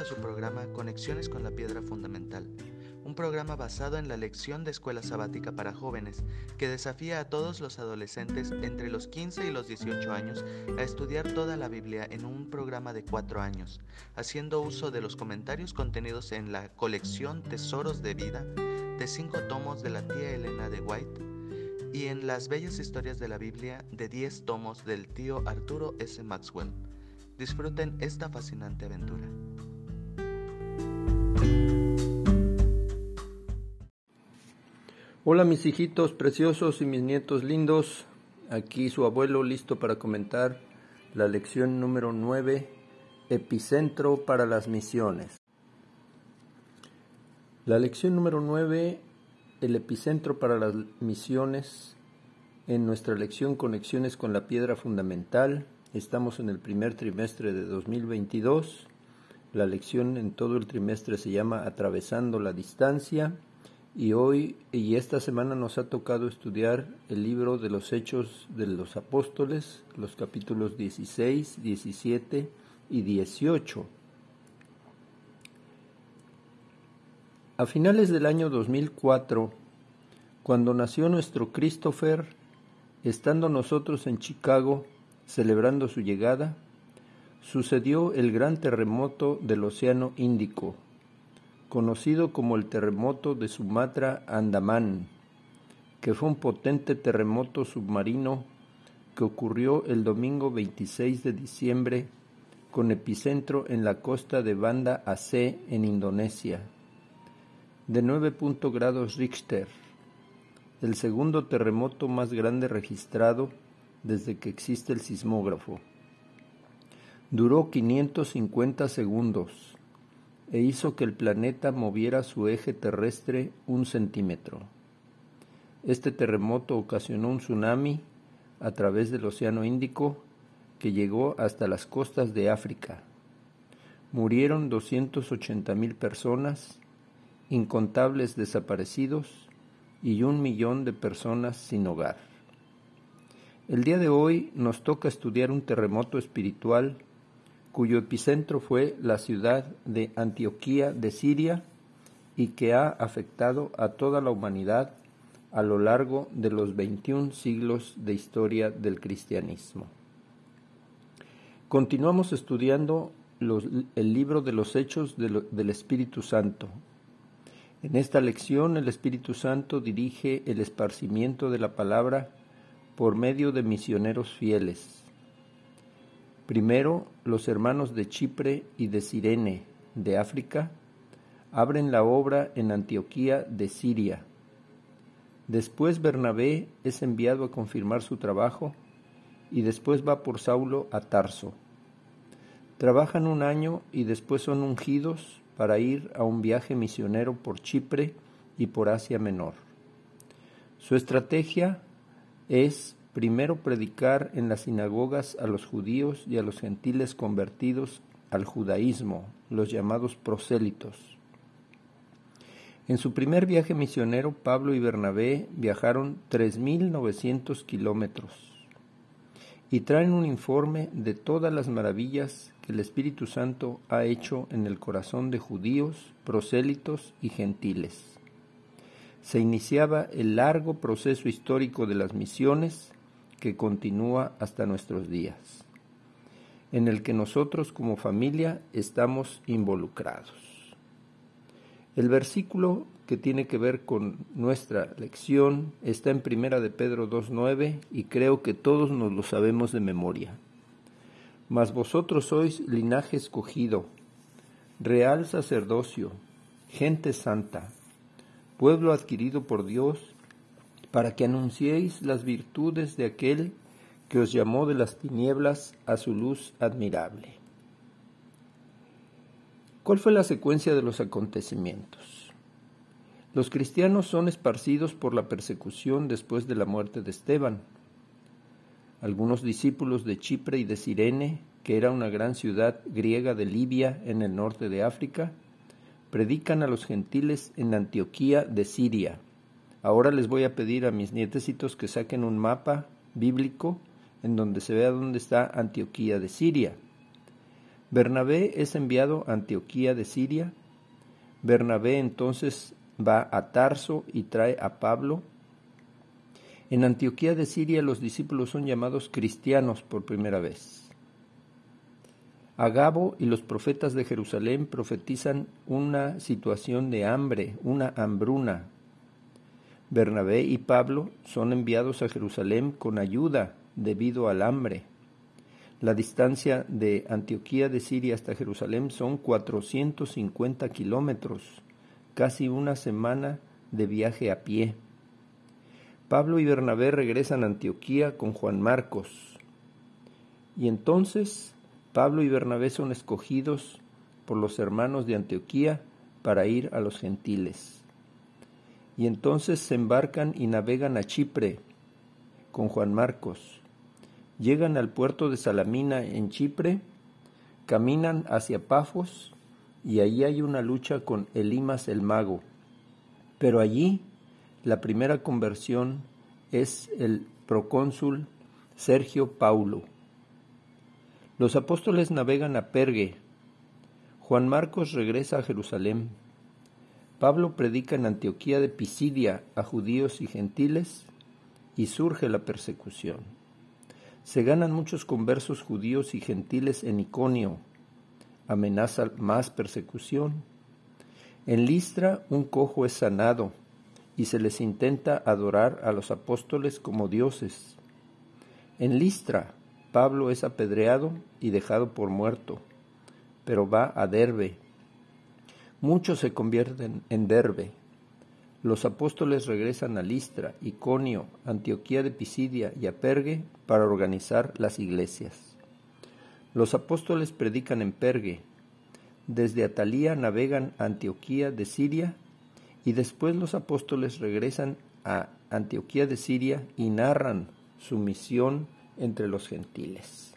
A su programa Conexiones con la Piedra Fundamental, un programa basado en la lección de escuela sabática para jóvenes que desafía a todos los adolescentes entre los 15 y los 18 años a estudiar toda la Biblia en un programa de cuatro años, haciendo uso de los comentarios contenidos en la colección Tesoros de Vida de cinco tomos de la tía Elena de White y en las bellas historias de la Biblia de 10 tomos del tío Arturo S. Maxwell. Disfruten esta fascinante aventura. Hola mis hijitos preciosos y mis nietos lindos, aquí su abuelo listo para comentar la lección número 9, Epicentro para las misiones. La lección número 9, el epicentro para las misiones, en nuestra lección Conexiones con la Piedra Fundamental, Estamos en el primer trimestre de 2022. La lección en todo el trimestre se llama Atravesando la Distancia y hoy y esta semana nos ha tocado estudiar el libro de los Hechos de los Apóstoles, los capítulos 16, 17 y 18. A finales del año 2004, cuando nació nuestro Christopher, estando nosotros en Chicago, celebrando su llegada, sucedió el gran terremoto del Océano Índico, conocido como el terremoto de Sumatra Andamán, que fue un potente terremoto submarino que ocurrió el domingo 26 de diciembre con epicentro en la costa de Banda Aceh en Indonesia, de 9 grados Richter, el segundo terremoto más grande registrado desde que existe el sismógrafo. Duró 550 segundos e hizo que el planeta moviera su eje terrestre un centímetro. Este terremoto ocasionó un tsunami a través del Océano Índico que llegó hasta las costas de África. Murieron 280 mil personas, incontables desaparecidos y un millón de personas sin hogar. El día de hoy nos toca estudiar un terremoto espiritual cuyo epicentro fue la ciudad de Antioquía de Siria y que ha afectado a toda la humanidad a lo largo de los 21 siglos de historia del cristianismo. Continuamos estudiando el libro de los Hechos del Espíritu Santo. En esta lección el Espíritu Santo dirige el esparcimiento de la palabra por medio de misioneros fieles. Primero, los hermanos de Chipre y de Sirene, de África, abren la obra en Antioquía de Siria. Después Bernabé es enviado a confirmar su trabajo y después va por Saulo a Tarso. Trabajan un año y después son ungidos para ir a un viaje misionero por Chipre y por Asia Menor. Su estrategia es primero predicar en las sinagogas a los judíos y a los gentiles convertidos al judaísmo, los llamados prosélitos. En su primer viaje misionero, Pablo y Bernabé viajaron 3.900 kilómetros y traen un informe de todas las maravillas que el Espíritu Santo ha hecho en el corazón de judíos, prosélitos y gentiles se iniciaba el largo proceso histórico de las misiones que continúa hasta nuestros días, en el que nosotros como familia estamos involucrados. El versículo que tiene que ver con nuestra lección está en Primera de Pedro 2.9 y creo que todos nos lo sabemos de memoria. Mas vosotros sois linaje escogido, real sacerdocio, gente santa, pueblo adquirido por Dios, para que anunciéis las virtudes de aquel que os llamó de las tinieblas a su luz admirable. ¿Cuál fue la secuencia de los acontecimientos? Los cristianos son esparcidos por la persecución después de la muerte de Esteban. Algunos discípulos de Chipre y de Sirene, que era una gran ciudad griega de Libia en el norte de África, predican a los gentiles en Antioquía de Siria. Ahora les voy a pedir a mis nietecitos que saquen un mapa bíblico en donde se vea dónde está Antioquía de Siria. Bernabé es enviado a Antioquía de Siria. Bernabé entonces va a Tarso y trae a Pablo. En Antioquía de Siria los discípulos son llamados cristianos por primera vez. Agabo y los profetas de Jerusalén profetizan una situación de hambre, una hambruna. Bernabé y Pablo son enviados a Jerusalén con ayuda debido al hambre. La distancia de Antioquía de Siria hasta Jerusalén son 450 kilómetros, casi una semana de viaje a pie. Pablo y Bernabé regresan a Antioquía con Juan Marcos. Y entonces Pablo y Bernabé son escogidos por los hermanos de Antioquía para ir a los gentiles. Y entonces se embarcan y navegan a Chipre con Juan Marcos. Llegan al puerto de Salamina en Chipre, caminan hacia Pafos y allí hay una lucha con Elimas el mago. Pero allí la primera conversión es el procónsul Sergio Paulo los apóstoles navegan a Pergue. Juan Marcos regresa a Jerusalén. Pablo predica en Antioquía de Pisidia a judíos y gentiles y surge la persecución. Se ganan muchos conversos judíos y gentiles en Iconio. Amenaza más persecución. En Listra un cojo es sanado y se les intenta adorar a los apóstoles como dioses. En Listra Pablo es apedreado y dejado por muerto, pero va a Derbe. Muchos se convierten en Derbe. Los apóstoles regresan a Listra, Iconio, Antioquía de Pisidia y a Pergue para organizar las iglesias. Los apóstoles predican en Pergue. Desde Atalía navegan a Antioquía de Siria y después los apóstoles regresan a Antioquía de Siria y narran su misión entre los gentiles.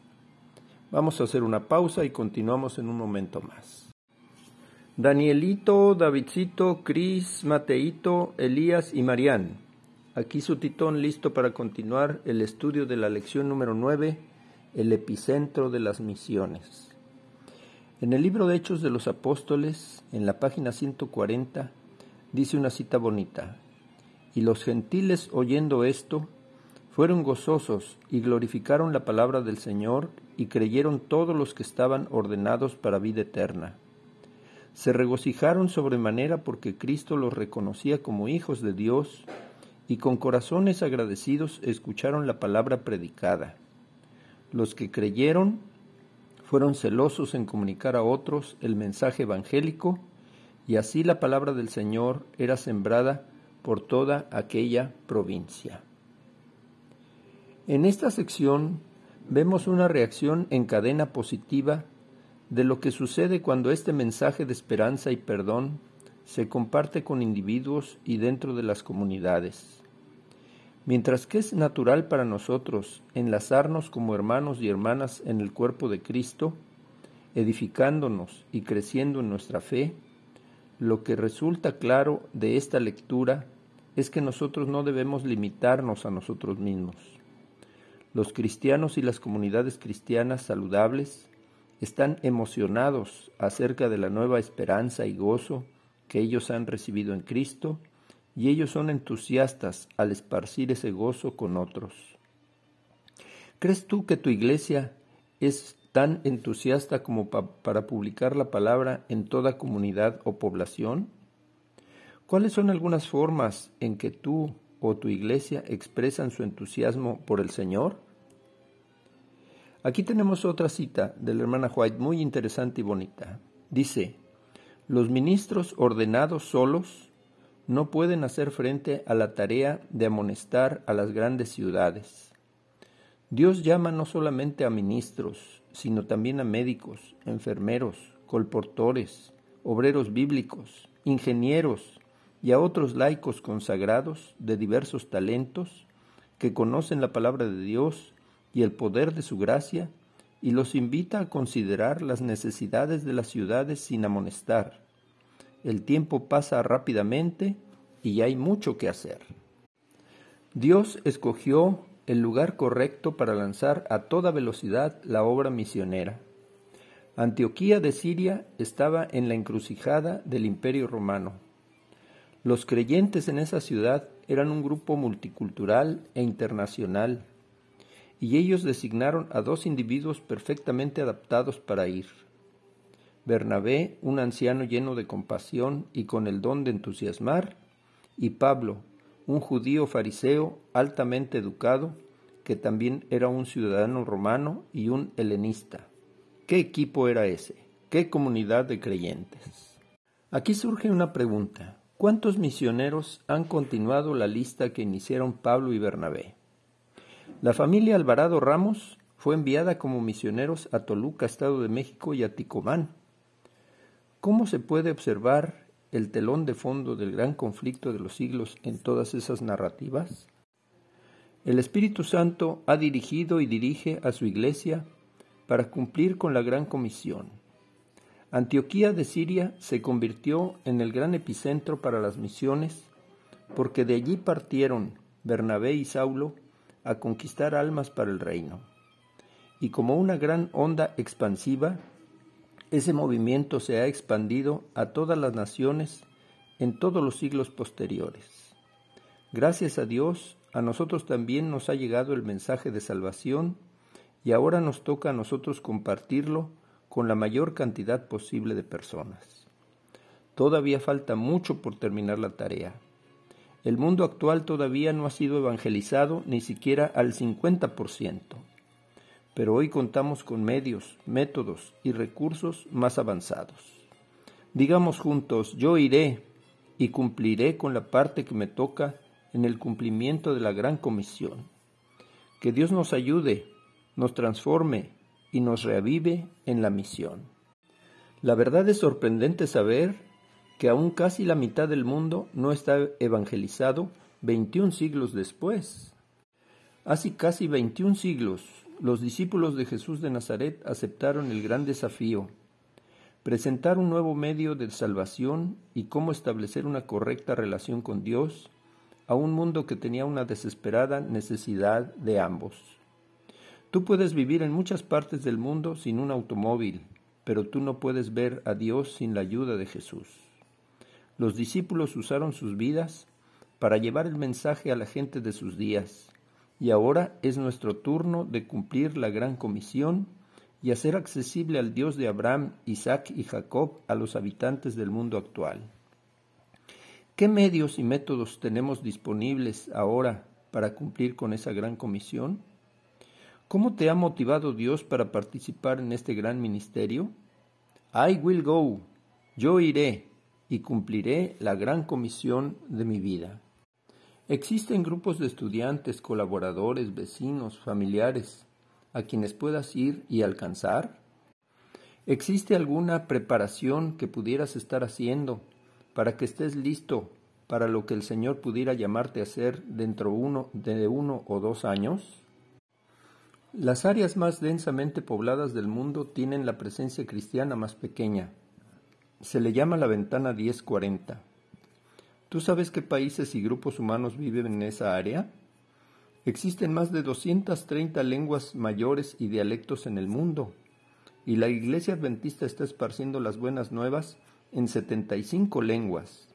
Vamos a hacer una pausa y continuamos en un momento más. Danielito, Davidcito, Cris, Mateito, Elías y Marián. Aquí su titón listo para continuar el estudio de la lección número 9, el epicentro de las misiones. En el libro de Hechos de los Apóstoles, en la página 140, dice una cita bonita. Y los gentiles oyendo esto, fueron gozosos y glorificaron la palabra del Señor y creyeron todos los que estaban ordenados para vida eterna. Se regocijaron sobremanera porque Cristo los reconocía como hijos de Dios y con corazones agradecidos escucharon la palabra predicada. Los que creyeron fueron celosos en comunicar a otros el mensaje evangélico y así la palabra del Señor era sembrada por toda aquella provincia. En esta sección vemos una reacción en cadena positiva de lo que sucede cuando este mensaje de esperanza y perdón se comparte con individuos y dentro de las comunidades. Mientras que es natural para nosotros enlazarnos como hermanos y hermanas en el cuerpo de Cristo, edificándonos y creciendo en nuestra fe, lo que resulta claro de esta lectura es que nosotros no debemos limitarnos a nosotros mismos. Los cristianos y las comunidades cristianas saludables están emocionados acerca de la nueva esperanza y gozo que ellos han recibido en Cristo y ellos son entusiastas al esparcir ese gozo con otros. ¿Crees tú que tu iglesia es tan entusiasta como para publicar la palabra en toda comunidad o población? ¿Cuáles son algunas formas en que tú o tu iglesia expresan su entusiasmo por el Señor? Aquí tenemos otra cita de la hermana White muy interesante y bonita. Dice, los ministros ordenados solos no pueden hacer frente a la tarea de amonestar a las grandes ciudades. Dios llama no solamente a ministros, sino también a médicos, enfermeros, colportores, obreros bíblicos, ingenieros y a otros laicos consagrados de diversos talentos que conocen la palabra de Dios y el poder de su gracia, y los invita a considerar las necesidades de las ciudades sin amonestar. El tiempo pasa rápidamente y hay mucho que hacer. Dios escogió el lugar correcto para lanzar a toda velocidad la obra misionera. Antioquía de Siria estaba en la encrucijada del Imperio Romano. Los creyentes en esa ciudad eran un grupo multicultural e internacional, y ellos designaron a dos individuos perfectamente adaptados para ir. Bernabé, un anciano lleno de compasión y con el don de entusiasmar, y Pablo, un judío fariseo altamente educado, que también era un ciudadano romano y un helenista. ¿Qué equipo era ese? ¿Qué comunidad de creyentes? Aquí surge una pregunta. ¿Cuántos misioneros han continuado la lista que iniciaron Pablo y Bernabé? La familia Alvarado Ramos fue enviada como misioneros a Toluca, Estado de México y a Ticomán. ¿Cómo se puede observar el telón de fondo del gran conflicto de los siglos en todas esas narrativas? El Espíritu Santo ha dirigido y dirige a su iglesia para cumplir con la gran comisión Antioquía de Siria se convirtió en el gran epicentro para las misiones, porque de allí partieron Bernabé y Saulo a conquistar almas para el reino. Y como una gran onda expansiva, ese movimiento se ha expandido a todas las naciones en todos los siglos posteriores. Gracias a Dios, a nosotros también nos ha llegado el mensaje de salvación y ahora nos toca a nosotros compartirlo con la mayor cantidad posible de personas. Todavía falta mucho por terminar la tarea. El mundo actual todavía no ha sido evangelizado ni siquiera al 50%, pero hoy contamos con medios, métodos y recursos más avanzados. Digamos juntos, yo iré y cumpliré con la parte que me toca en el cumplimiento de la gran comisión. Que Dios nos ayude, nos transforme y nos reavive en la misión. La verdad es sorprendente saber que aún casi la mitad del mundo no está evangelizado 21 siglos después. Hace casi 21 siglos, los discípulos de Jesús de Nazaret aceptaron el gran desafío, presentar un nuevo medio de salvación y cómo establecer una correcta relación con Dios a un mundo que tenía una desesperada necesidad de ambos. Tú puedes vivir en muchas partes del mundo sin un automóvil, pero tú no puedes ver a Dios sin la ayuda de Jesús. Los discípulos usaron sus vidas para llevar el mensaje a la gente de sus días, y ahora es nuestro turno de cumplir la gran comisión y hacer accesible al Dios de Abraham, Isaac y Jacob a los habitantes del mundo actual. ¿Qué medios y métodos tenemos disponibles ahora para cumplir con esa gran comisión? ¿Cómo te ha motivado Dios para participar en este gran ministerio? I will go, yo iré y cumpliré la gran comisión de mi vida. Existen grupos de estudiantes, colaboradores, vecinos, familiares, a quienes puedas ir y alcanzar. ¿Existe alguna preparación que pudieras estar haciendo para que estés listo para lo que el Señor pudiera llamarte a hacer dentro de uno o dos años? Las áreas más densamente pobladas del mundo tienen la presencia cristiana más pequeña. Se le llama la ventana 1040. ¿Tú sabes qué países y grupos humanos viven en esa área? Existen más de 230 lenguas mayores y dialectos en el mundo, y la Iglesia Adventista está esparciendo las buenas nuevas en 75 lenguas.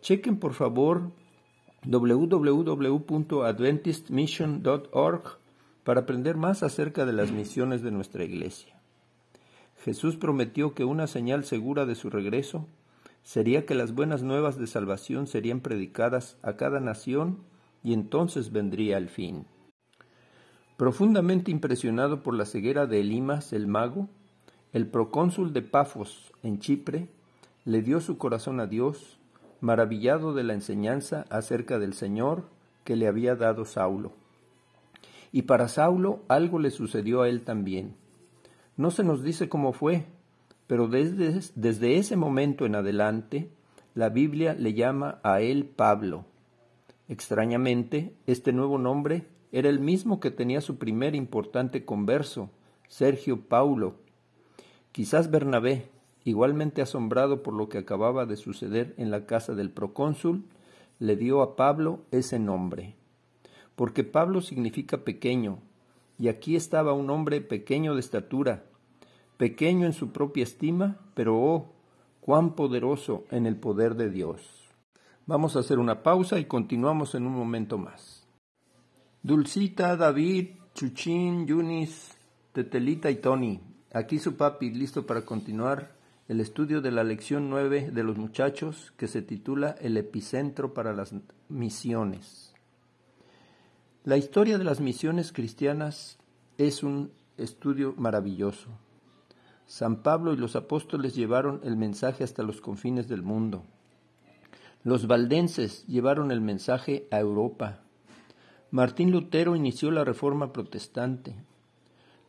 Chequen por favor www.adventistmission.org para aprender más acerca de las misiones de nuestra Iglesia. Jesús prometió que una señal segura de su regreso sería que las buenas nuevas de salvación serían predicadas a cada nación y entonces vendría el fin. Profundamente impresionado por la ceguera de Elimas el mago, el procónsul de Pafos en Chipre le dio su corazón a Dios, maravillado de la enseñanza acerca del Señor que le había dado Saulo. Y para Saulo algo le sucedió a él también. No se nos dice cómo fue, pero desde, ese momento en adelante, la Biblia le llama a él Pablo. Extrañamente, este nuevo nombre era el mismo que tenía su primer importante converso, Sergio Paulo. Quizás Bernabé, igualmente asombrado por lo que acababa de suceder en la casa del procónsul, le dio a Pablo ese nombre porque Pablo significa pequeño, y aquí estaba un hombre pequeño de estatura, pequeño en su propia estima, pero oh, cuán poderoso en el poder de Dios. Vamos a hacer una pausa y continuamos en un momento más. Dulcita, David, Chuchín, Yunis, Tetelita y Tony. Aquí su papi, listo para continuar el estudio de la lección 9 de los muchachos que se titula El epicentro para las misiones. La historia de las misiones cristianas es un estudio maravilloso. San Pablo y los apóstoles llevaron el mensaje hasta los confines del mundo. Los valdenses llevaron el mensaje a Europa. Martín Lutero inició la reforma protestante.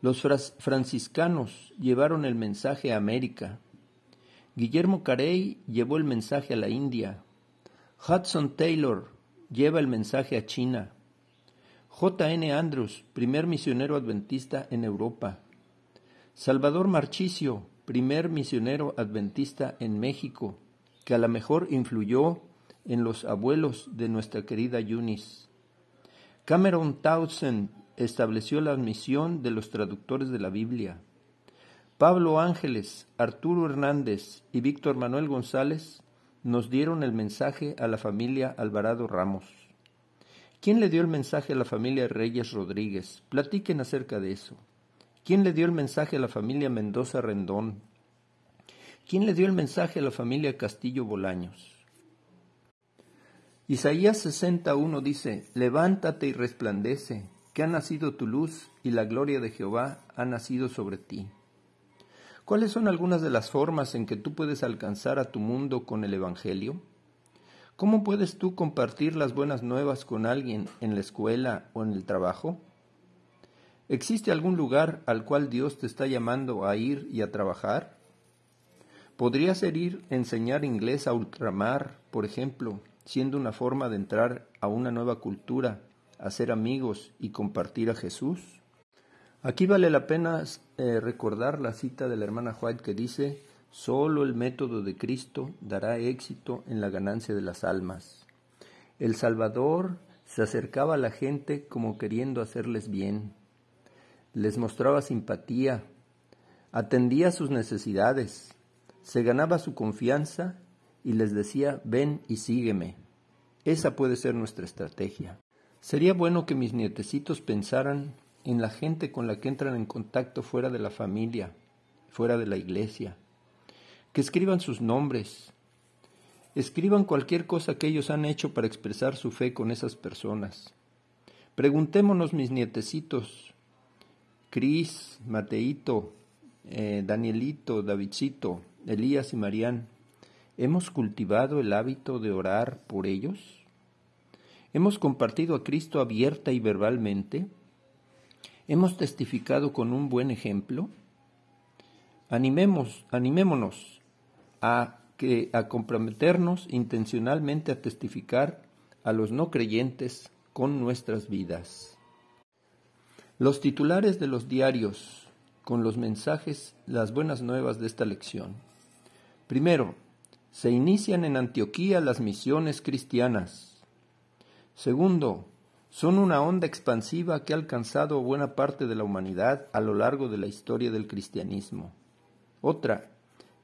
Los franciscanos llevaron el mensaje a América. Guillermo Carey llevó el mensaje a la India. Hudson Taylor lleva el mensaje a China. J. N. Andrews, primer misionero adventista en Europa. Salvador Marchicio, primer misionero adventista en México, que a lo mejor influyó en los abuelos de nuestra querida Eunice. Cameron Townsend estableció la misión de los traductores de la Biblia. Pablo Ángeles, Arturo Hernández y Víctor Manuel González nos dieron el mensaje a la familia Alvarado Ramos. ¿Quién le dio el mensaje a la familia Reyes Rodríguez? Platiquen acerca de eso. ¿Quién le dio el mensaje a la familia Mendoza Rendón? ¿Quién le dio el mensaje a la familia Castillo Bolaños? Isaías 61 dice, Levántate y resplandece, que ha nacido tu luz y la gloria de Jehová ha nacido sobre ti. ¿Cuáles son algunas de las formas en que tú puedes alcanzar a tu mundo con el Evangelio? ¿Cómo puedes tú compartir las buenas nuevas con alguien en la escuela o en el trabajo? ¿Existe algún lugar al cual Dios te está llamando a ir y a trabajar? ¿Podría ser ir a enseñar inglés a ultramar, por ejemplo, siendo una forma de entrar a una nueva cultura, hacer amigos y compartir a Jesús? Aquí vale la pena eh, recordar la cita de la hermana White que dice, solo el método de Cristo dará éxito en la ganancia de las almas. El Salvador se acercaba a la gente como queriendo hacerles bien, les mostraba simpatía, atendía sus necesidades, se ganaba su confianza y les decía, ven y sígueme. Esa puede ser nuestra estrategia. Sería bueno que mis nietecitos pensaran en la gente con la que entran en contacto fuera de la familia, fuera de la iglesia, que escriban sus nombres, escriban cualquier cosa que ellos han hecho para expresar su fe con esas personas. Preguntémonos, mis nietecitos, Cris, Mateito, eh, Danielito, Davidcito, Elías y Marían, ¿hemos cultivado el hábito de orar por ellos? ¿Hemos compartido a Cristo abierta y verbalmente? ¿Hemos testificado con un buen ejemplo? Animemos, animémonos a, que, a comprometernos intencionalmente a testificar a los no creyentes con nuestras vidas. Los titulares de los diarios con los mensajes, las buenas nuevas de esta lección. Primero, se inician en Antioquía las misiones cristianas. Segundo, son una onda expansiva que ha alcanzado buena parte de la humanidad a lo largo de la historia del cristianismo. Otra,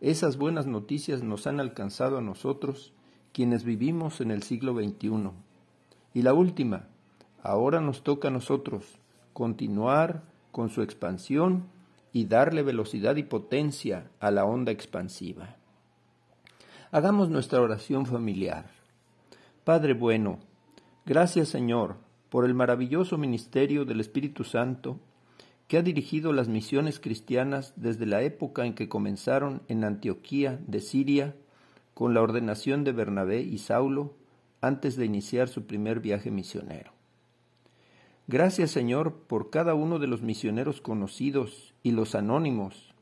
esas buenas noticias nos han alcanzado a nosotros, quienes vivimos en el siglo XXI. Y la última, ahora nos toca a nosotros continuar con su expansión y darle velocidad y potencia a la onda expansiva. Hagamos nuestra oración familiar. Padre bueno, gracias Señor por el maravilloso ministerio del Espíritu Santo que ha dirigido las misiones cristianas desde la época en que comenzaron en Antioquía de Siria con la ordenación de Bernabé y Saulo antes de iniciar su primer viaje misionero. Gracias Señor por cada uno de los misioneros conocidos y los anónimos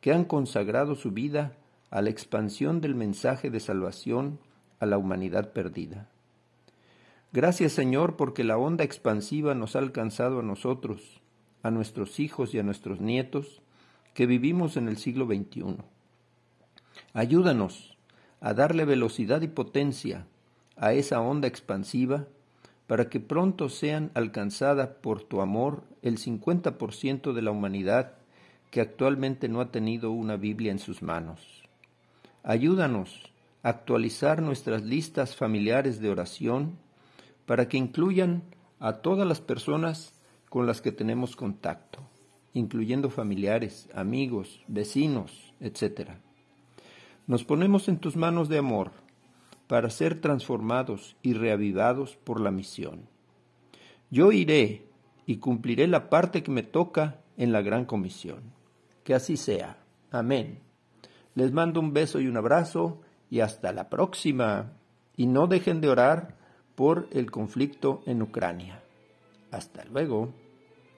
que han consagrado su vida a la expansión del mensaje de salvación a la humanidad perdida. Gracias Señor porque la onda expansiva nos ha alcanzado a nosotros, a nuestros hijos y a nuestros nietos que vivimos en el siglo XXI. Ayúdanos a darle velocidad y potencia a esa onda expansiva para que pronto sean alcanzada por tu amor el 50% de la humanidad que actualmente no ha tenido una Biblia en sus manos. Ayúdanos a actualizar nuestras listas familiares de oración para que incluyan a todas las personas con las que tenemos contacto, incluyendo familiares, amigos, vecinos, etc. Nos ponemos en tus manos de amor para ser transformados y reavivados por la misión. Yo iré y cumpliré la parte que me toca en la gran comisión. Que así sea. Amén. Les mando un beso y un abrazo y hasta la próxima. Y no dejen de orar por el conflicto en Ucrania. Hasta luego.